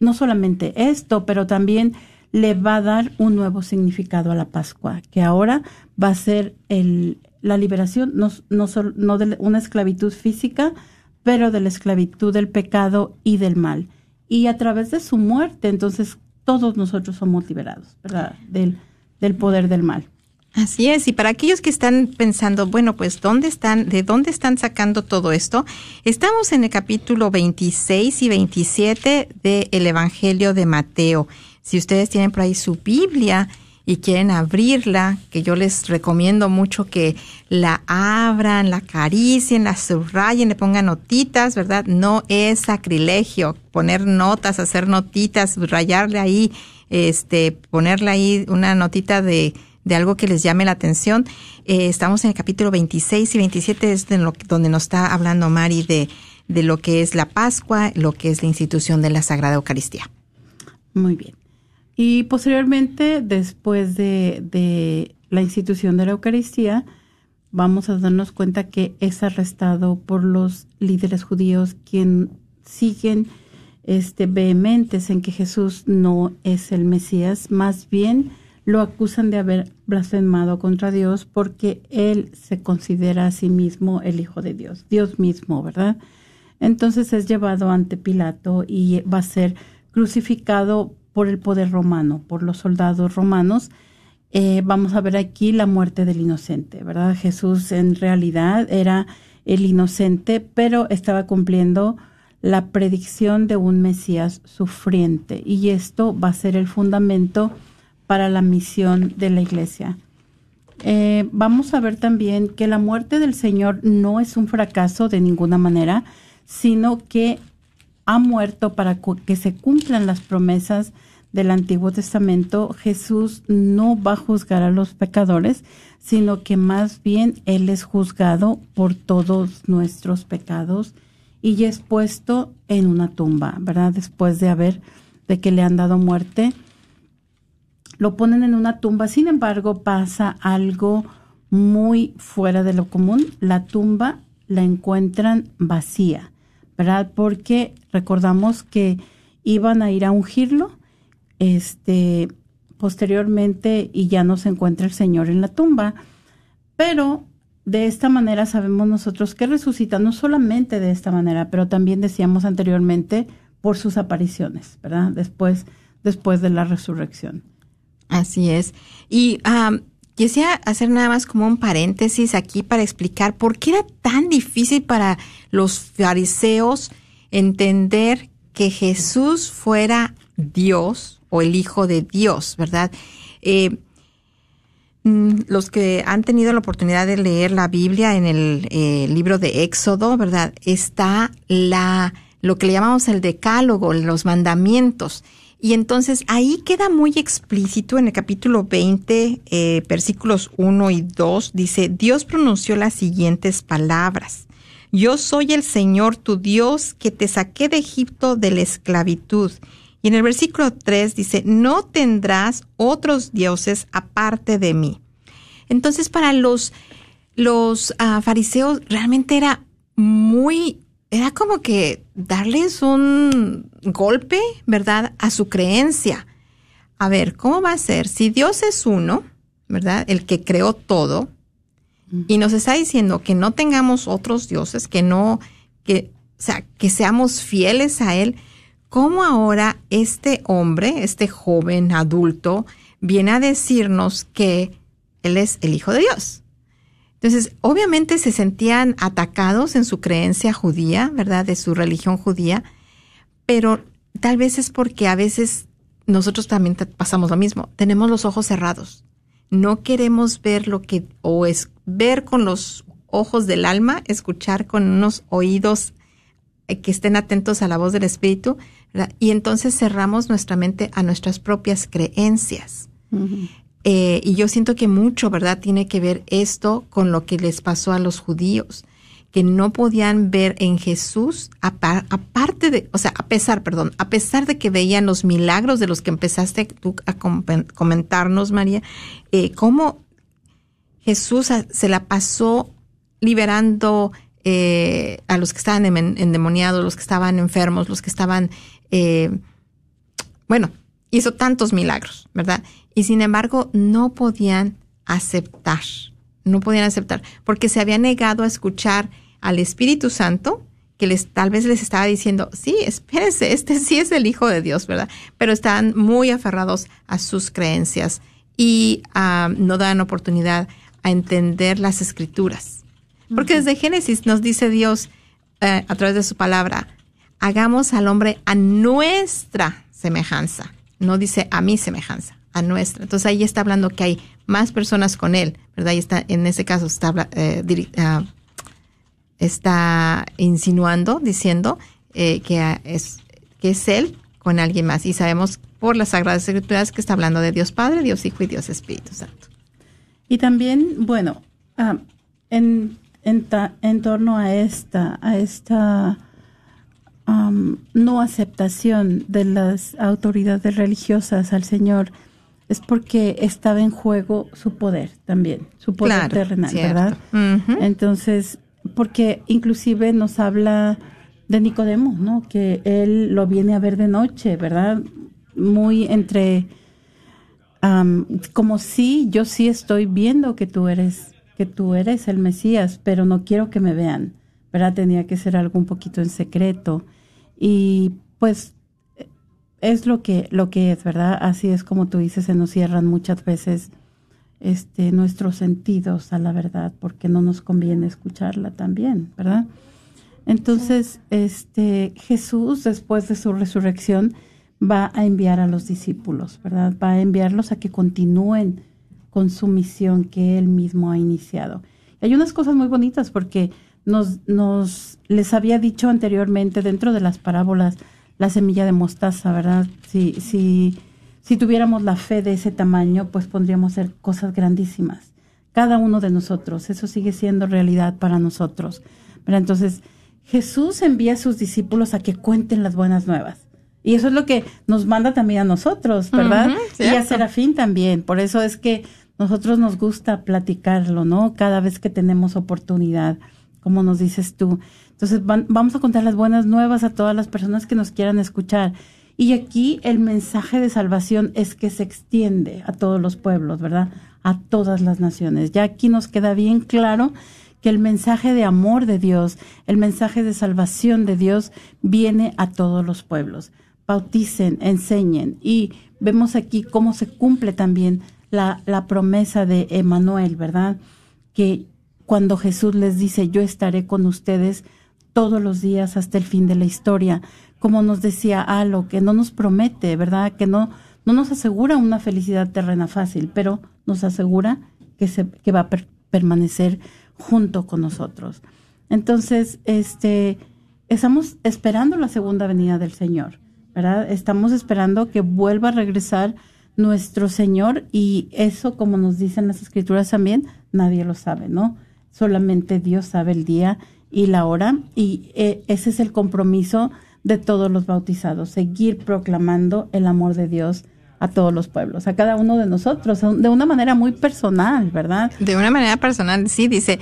No solamente esto, pero también le va a dar un nuevo significado a la Pascua, que ahora va a ser el, la liberación no, no, no de una esclavitud física, pero de la esclavitud del pecado y del mal. Y a través de su muerte, entonces todos nosotros somos liberados. Del, del poder del mal. Así es, y para aquellos que están pensando, bueno, pues ¿dónde están, de dónde están sacando todo esto? Estamos en el capítulo 26 y 27 del Evangelio de Mateo. Si ustedes tienen por ahí su Biblia y quieren abrirla, que yo les recomiendo mucho que la abran, la acaricien, la subrayen, le pongan notitas, ¿verdad? No es sacrilegio poner notas, hacer notitas, rayarle ahí, este, ponerle ahí una notita de de algo que les llame la atención. Eh, estamos en el capítulo 26 y 27, es de lo, donde nos está hablando Mari de, de lo que es la Pascua, lo que es la institución de la Sagrada Eucaristía. Muy bien. Y posteriormente, después de, de la institución de la Eucaristía, vamos a darnos cuenta que es arrestado por los líderes judíos quien siguen este vehementes en que Jesús no es el Mesías, más bien lo acusan de haber blasfemado contra Dios porque él se considera a sí mismo el Hijo de Dios, Dios mismo, ¿verdad? Entonces es llevado ante Pilato y va a ser crucificado por el poder romano, por los soldados romanos. Eh, vamos a ver aquí la muerte del inocente, ¿verdad? Jesús en realidad era el inocente, pero estaba cumpliendo la predicción de un Mesías sufriente y esto va a ser el fundamento para la misión de la iglesia. Eh, vamos a ver también que la muerte del Señor no es un fracaso de ninguna manera, sino que ha muerto para que se cumplan las promesas del Antiguo Testamento. Jesús no va a juzgar a los pecadores, sino que más bien Él es juzgado por todos nuestros pecados y es puesto en una tumba, ¿verdad? Después de haber, de que le han dado muerte lo ponen en una tumba. Sin embargo, pasa algo muy fuera de lo común. La tumba la encuentran vacía, ¿verdad? Porque recordamos que iban a ir a ungirlo, este, posteriormente y ya no se encuentra el Señor en la tumba. Pero de esta manera sabemos nosotros que resucita, no solamente de esta manera, pero también decíamos anteriormente por sus apariciones, ¿verdad? Después, después de la resurrección. Así es. Y quisiera hacer nada más como un paréntesis aquí para explicar por qué era tan difícil para los fariseos entender que Jesús fuera Dios el Hijo de Dios, ¿verdad? Eh, mm, los que han tenido la oportunidad de leer la Biblia en el eh, libro de Éxodo, ¿verdad? Está la lo que le llamamos el decálogo, los mandamientos. Y entonces ahí queda muy explícito en el capítulo 20, eh, versículos 1 y 2, dice, Dios pronunció las siguientes palabras. Yo soy el Señor tu Dios que te saqué de Egipto de la esclavitud. Y en el versículo 3 dice, no tendrás otros dioses aparte de mí. Entonces para los, los uh, fariseos realmente era muy era como que darles un golpe, ¿verdad?, a su creencia. A ver, ¿cómo va a ser? Si Dios es uno, ¿verdad?, el que creó todo, y nos está diciendo que no tengamos otros dioses, que no, que, o sea, que seamos fieles a Él, ¿cómo ahora este hombre, este joven adulto, viene a decirnos que Él es el Hijo de Dios? Entonces, obviamente se sentían atacados en su creencia judía, ¿verdad? De su religión judía, pero tal vez es porque a veces nosotros también pasamos lo mismo. Tenemos los ojos cerrados. No queremos ver lo que, o es ver con los ojos del alma, escuchar con unos oídos eh, que estén atentos a la voz del Espíritu, y entonces cerramos nuestra mente a nuestras propias creencias. Eh, y yo siento que mucho, ¿verdad?, tiene que ver esto con lo que les pasó a los judíos, que no podían ver en Jesús, aparte de, o sea, a pesar, perdón, a pesar de que veían los milagros de los que empezaste tú a comentarnos, María, eh, cómo Jesús se la pasó liberando eh, a los que estaban endemoniados, los que estaban enfermos, los que estaban, eh, bueno, hizo tantos milagros, ¿verdad? Y sin embargo no podían aceptar, no podían aceptar, porque se había negado a escuchar al Espíritu Santo, que les, tal vez les estaba diciendo, sí, espérense, este sí es el Hijo de Dios, ¿verdad? Pero estaban muy aferrados a sus creencias y ah, no dan oportunidad a entender las escrituras. Porque desde Génesis nos dice Dios eh, a través de su palabra, hagamos al hombre a nuestra semejanza. No dice a mi semejanza, a nuestra. Entonces ahí está hablando que hay más personas con él, ¿verdad? Y está, en ese caso está, eh, ah, está insinuando, diciendo eh, que, es, que es él con alguien más. Y sabemos por las Sagradas Escrituras que está hablando de Dios Padre, Dios Hijo y Dios Espíritu Santo. Y también, bueno, ah, en, en, torno a esta, a esta no aceptación de las autoridades religiosas al Señor es porque estaba en juego su poder también, su poder terrenal, ¿verdad? Entonces, porque inclusive nos habla de Nicodemo, ¿no? Que él lo viene a ver de noche, ¿verdad? Muy entre, como si yo sí estoy viendo que tú eres, que tú eres el Mesías, pero no quiero que me vean, ¿verdad? Tenía que ser algo un poquito en secreto. Y pues es lo que, lo que es, ¿verdad? Así es como tú dices, se nos cierran muchas veces este, nuestros sentidos a la verdad, porque no nos conviene escucharla también, ¿verdad? Entonces, este, Jesús, después de su resurrección, va a enviar a los discípulos, ¿verdad? Va a enviarlos a que continúen con su misión que él mismo ha iniciado. hay unas cosas muy bonitas porque nos, nos les había dicho anteriormente dentro de las parábolas la semilla de mostaza, ¿verdad? Si, si, si tuviéramos la fe de ese tamaño, pues podríamos hacer cosas grandísimas. Cada uno de nosotros, eso sigue siendo realidad para nosotros. ¿verdad? Entonces, Jesús envía a sus discípulos a que cuenten las buenas nuevas. Y eso es lo que nos manda también a nosotros, ¿verdad? y a Serafín también. Por eso es que nosotros nos gusta platicarlo, ¿no? Cada vez que tenemos oportunidad como nos dices tú. Entonces vamos a contar las buenas nuevas a todas las personas que nos quieran escuchar. Y aquí el mensaje de salvación es que se extiende a todos los pueblos, ¿verdad? A todas las naciones. Ya aquí nos queda bien claro que el mensaje de amor de Dios, el mensaje de salvación de Dios viene a todos los pueblos. Bauticen, enseñen y vemos aquí cómo se cumple también la, la promesa de Emanuel, ¿verdad? Que cuando Jesús les dice, yo estaré con ustedes todos los días hasta el fin de la historia, como nos decía Alo, que no nos promete, ¿verdad? Que no, no nos asegura una felicidad terrena fácil, pero nos asegura que, se, que va a permanecer junto con nosotros. Entonces, este, estamos esperando la segunda venida del Señor, ¿verdad? Estamos esperando que vuelva a regresar nuestro Señor y eso, como nos dicen las escrituras también, nadie lo sabe, ¿no? Solamente Dios sabe el día y la hora y eh, ese es el compromiso de todos los bautizados, seguir proclamando el amor de Dios a todos los pueblos, a cada uno de nosotros, de una manera muy personal, ¿verdad? De una manera personal, sí, dice,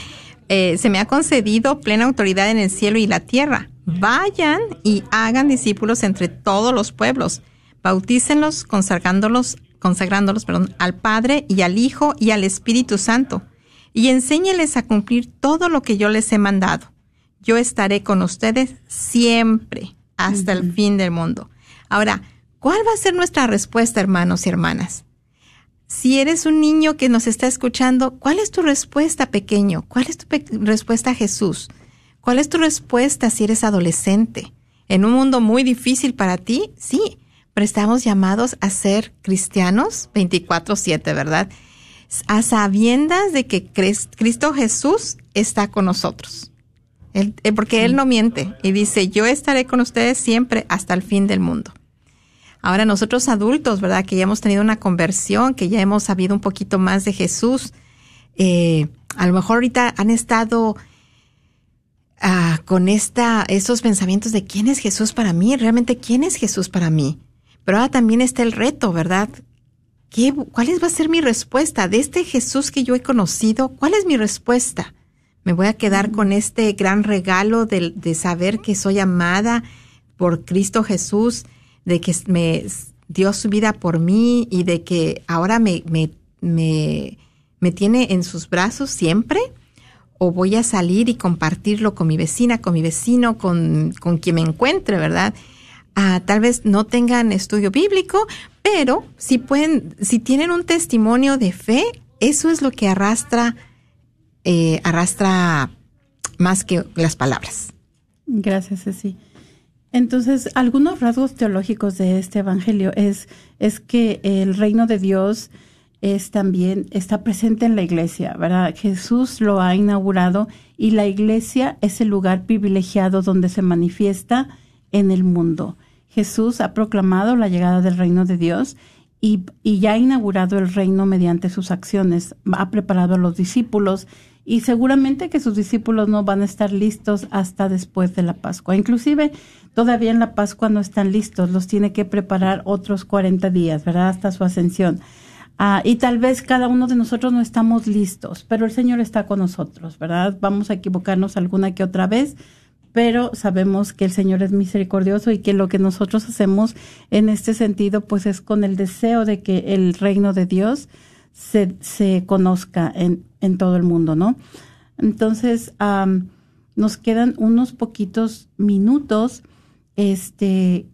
eh, se me ha concedido plena autoridad en el cielo y la tierra. Vayan y hagan discípulos entre todos los pueblos, bautícenlos, consagrándolos, consagrándolos perdón, al Padre y al Hijo y al Espíritu Santo y enséñeles a cumplir todo lo que yo les he mandado. Yo estaré con ustedes siempre hasta el fin del mundo. Ahora, ¿cuál va a ser nuestra respuesta, hermanos y hermanas? Si eres un niño que nos está escuchando, ¿cuál es tu respuesta, pequeño? ¿Cuál es tu respuesta a Jesús? ¿Cuál es tu respuesta si eres adolescente? En un mundo muy difícil para ti, sí, pero estamos llamados a ser cristianos 24/7, ¿verdad? A sabiendas de que Cristo Jesús está con nosotros. Eh, porque Él no miente y dice, yo estaré con ustedes siempre hasta el fin del mundo. Ahora nosotros adultos, ¿verdad? Que ya hemos tenido una conversión, que ya hemos sabido un poquito más de Jesús, eh, a lo mejor ahorita han estado ah, con esta, estos pensamientos de quién es Jesús para mí, realmente quién es Jesús para mí. Pero ahora también está el reto, ¿verdad? ¿Qué, ¿Cuál va a ser mi respuesta de este Jesús que yo he conocido? ¿Cuál es mi respuesta? ¿Me voy a quedar con este gran regalo de, de saber que soy amada por Cristo Jesús, de que me dio su vida por mí y de que ahora me, me, me, me tiene en sus brazos siempre? ¿O voy a salir y compartirlo con mi vecina, con mi vecino, con, con quien me encuentre, verdad? Ah, tal vez no tengan estudio bíblico, pero si pueden, si tienen un testimonio de fe, eso es lo que arrastra, eh, arrastra más que las palabras. Gracias, Ceci. Entonces, algunos rasgos teológicos de este evangelio es, es que el reino de Dios es también, está presente en la iglesia, ¿verdad? Jesús lo ha inaugurado y la iglesia es el lugar privilegiado donde se manifiesta en el mundo. Jesús ha proclamado la llegada del reino de Dios y, ya ha inaugurado el reino mediante sus acciones, ha preparado a los discípulos y seguramente que sus discípulos no van a estar listos hasta después de la Pascua. Inclusive todavía en la Pascua no están listos, los tiene que preparar otros 40 días, ¿verdad? Hasta su ascensión. Ah, y tal vez cada uno de nosotros no estamos listos, pero el Señor está con nosotros, ¿verdad? Vamos a equivocarnos alguna que otra vez, pero sabemos que el Señor es misericordioso y que lo que nosotros hacemos en este sentido, pues es con el deseo de que el reino de Dios se, se conozca en, en todo el mundo, ¿no? Entonces, nos quedan unos poquitos minutos, este,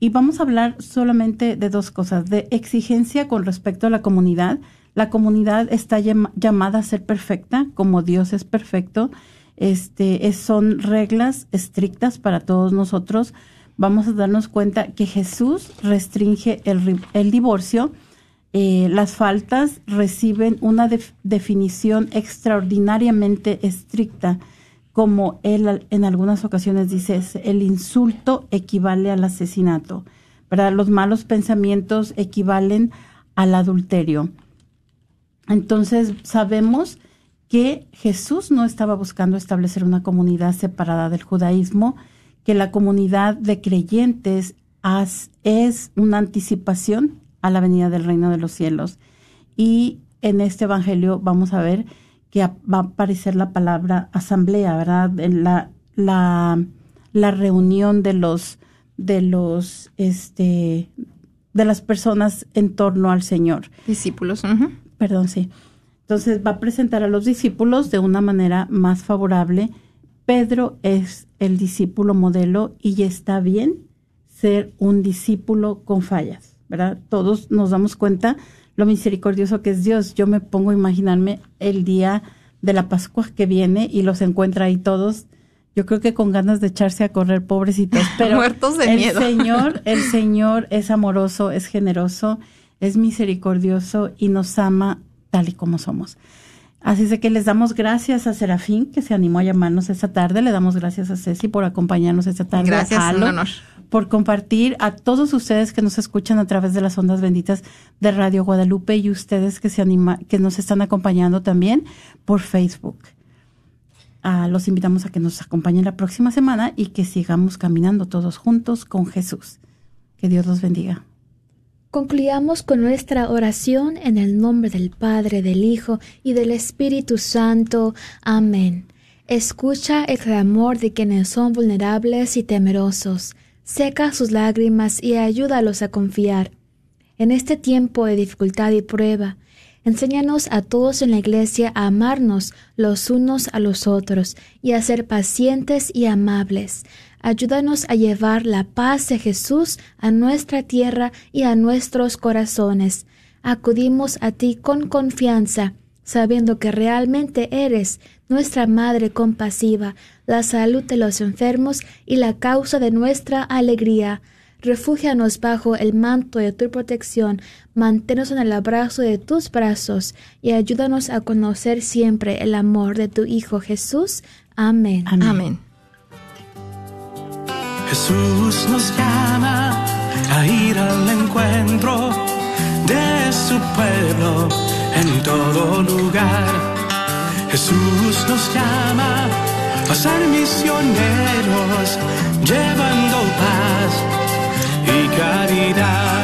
y vamos a hablar solamente de dos cosas, de exigencia con respecto a la comunidad. La comunidad está llamada a ser perfecta, como Dios es perfecto, este, son reglas estrictas para todos nosotros. Vamos a darnos cuenta que Jesús restringe el, divorcio. Eh, las faltas reciben una definición extraordinariamente estricta, como él en algunas ocasiones dice, el insulto equivale al asesinato. Los malos pensamientos equivalen al adulterio. Entonces sabemos que Jesús no estaba buscando establecer una comunidad separada del judaísmo, que la comunidad de creyentes es una anticipación a la venida del reino de los cielos. Y en este evangelio vamos a ver que va a aparecer la palabra asamblea, ¿verdad? La, la, la reunión de los, de los, este, de las personas en torno al Señor. Discípulos. Perdón, sí. Entonces va a presentar a los discípulos de una manera más favorable. Pedro es el discípulo modelo y está bien ser un discípulo con fallas, ¿verdad? Todos nos damos cuenta lo misericordioso que es Dios. Yo me pongo a imaginarme el día de la Pascua que viene y los encuentra ahí todos. Yo creo que con ganas de echarse a correr, pobrecitos, pero muertos de el miedo. Señor, el Señor es amoroso, es generoso, es misericordioso y nos ama tal y como somos. Así es de que les damos gracias a Serafín, que se animó a llamarnos esta tarde. Le damos gracias a Ceci por acompañarnos esta tarde. Gracias, a un honor. Por compartir a todos ustedes que nos escuchan a través de las ondas benditas de Radio Guadalupe y ustedes que se anima, que nos están acompañando también por Facebook. Ah, los invitamos a que nos acompañen la próxima semana y que sigamos caminando todos juntos con Jesús. Que Dios los bendiga. Concluyamos con nuestra oración en el nombre del Padre, del Hijo y del Espíritu Santo. Amén. Escucha el clamor de quienes son vulnerables y temerosos. Seca sus lágrimas y ayúdalos a confiar. En este tiempo de dificultad y prueba, Enséñanos a todos en la iglesia a amarnos los unos a los otros y a ser pacientes y amables. Ayúdanos a llevar la paz de Jesús a nuestra tierra y a nuestros corazones. Acudimos a ti con confianza, sabiendo que realmente eres nuestra Madre compasiva, la salud de los enfermos y la causa de nuestra alegría. Refúgianos bajo el manto de tu protección, manténnos en el abrazo de tus brazos y ayúdanos a conocer siempre el amor de tu Hijo Jesús. Amén. Amén. Jesús nos llama a ir al encuentro de su pueblo en todo lugar. Jesús nos llama a ser misioneros, llevando paz y caridad.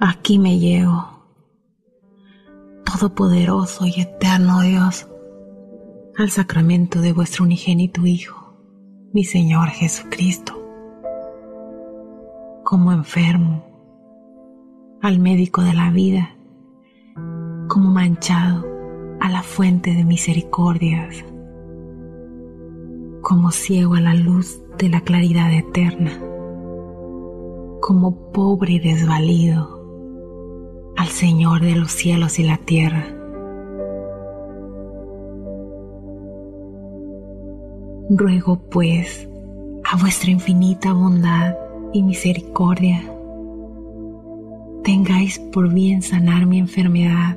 Aquí me llego, Todopoderoso y eterno Dios, al sacramento de vuestro unigénito Hijo, mi Señor Jesucristo, como enfermo, al médico de la vida, como manchado a la fuente de misericordias, como ciego a la luz de la claridad eterna, como pobre y desvalido al Señor de los cielos y la tierra. Ruego pues a vuestra infinita bondad y misericordia, tengáis por bien sanar mi enfermedad,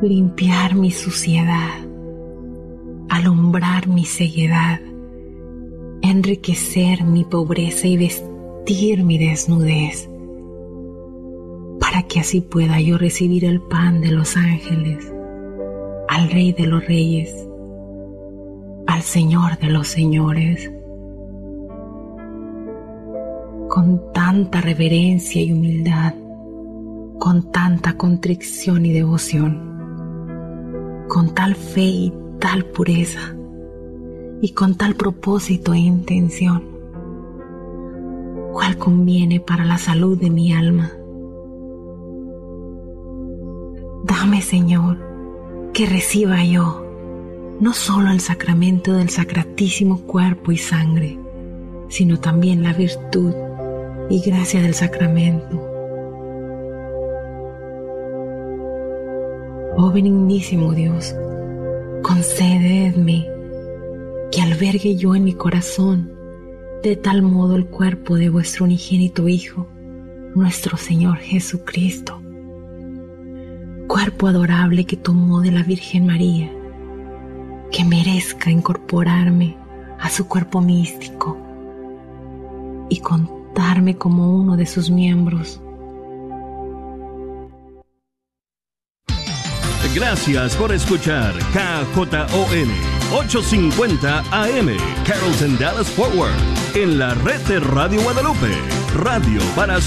limpiar mi suciedad, alumbrar mi ceguedad, enriquecer mi pobreza y vestir mi desnudez que así pueda yo recibir el pan de los ángeles, al Rey de los Reyes, al Señor de los Señores. Con tanta reverencia y humildad, con tanta contrición y devoción, con tal fe y tal pureza, y con tal propósito e intención, cual conviene para la salud de mi alma Dame, Señor, que reciba yo no solo el sacramento del sacratísimo cuerpo y sangre, sino también la virtud y gracia del sacramento. Oh benignísimo Dios, concededme que albergue yo en mi corazón de tal modo el cuerpo de vuestro unigénito Hijo, nuestro Señor Jesucristo cuerpo adorable que tomó de la Virgen María, que merezca incorporarme a su cuerpo místico y contarme como uno de sus miembros. Gracias por escuchar KJON 850 AM Carrollton Dallas Forward en la red de Radio Guadalupe, radio para